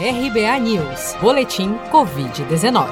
RBA News, Boletim Covid-19.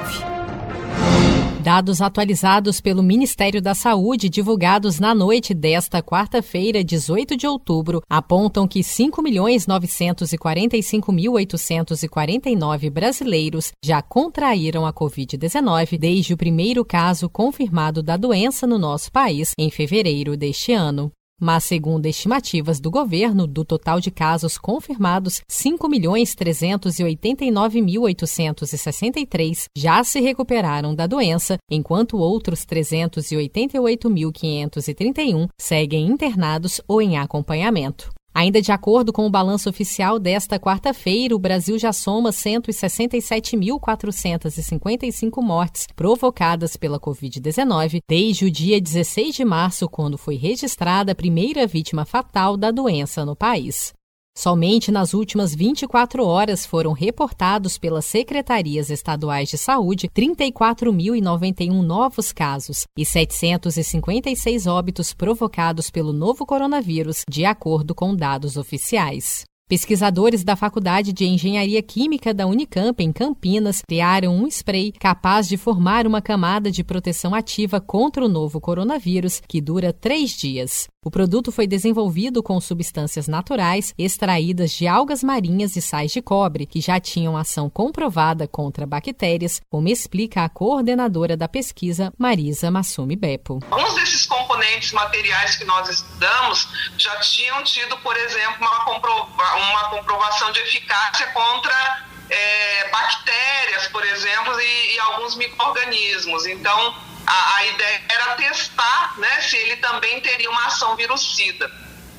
Dados atualizados pelo Ministério da Saúde, divulgados na noite desta quarta-feira, 18 de outubro, apontam que 5.945.849 brasileiros já contraíram a Covid-19 desde o primeiro caso confirmado da doença no nosso país em fevereiro deste ano. Mas, segundo estimativas do governo, do total de casos confirmados, 5.389.863 já se recuperaram da doença, enquanto outros 388.531 seguem internados ou em acompanhamento. Ainda de acordo com o balanço oficial desta quarta-feira, o Brasil já soma 167.455 mortes provocadas pela Covid-19 desde o dia 16 de março, quando foi registrada a primeira vítima fatal da doença no país. Somente nas últimas 24 horas foram reportados pelas secretarias estaduais de saúde 34.091 novos casos e 756 óbitos provocados pelo novo coronavírus, de acordo com dados oficiais. Pesquisadores da Faculdade de Engenharia Química da Unicamp, em Campinas, criaram um spray capaz de formar uma camada de proteção ativa contra o novo coronavírus, que dura três dias. O produto foi desenvolvido com substâncias naturais extraídas de algas marinhas e sais de cobre, que já tinham ação comprovada contra bactérias, como explica a coordenadora da pesquisa, Marisa Massumi Beppo. Alguns desses componentes materiais que nós estudamos já tinham tido, por exemplo, uma comprovação uma comprovação de eficácia contra é, bactérias, por exemplo, e, e alguns micro-organismos. Então, a, a, ideia era testar né, se ele também teria uma ação virucida.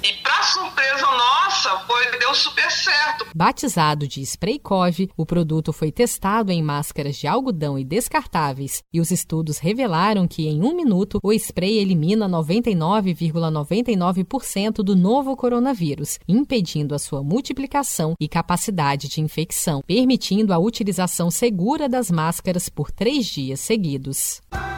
E para surpresa nossa, foi, deu super certo. Batizado de Spraykov, o produto foi testado em máscaras de algodão e descartáveis, e os estudos revelaram que em um minuto o spray elimina 99,99% ,99 do novo coronavírus, impedindo a sua multiplicação e capacidade de infecção, permitindo a utilização segura das máscaras por três dias seguidos.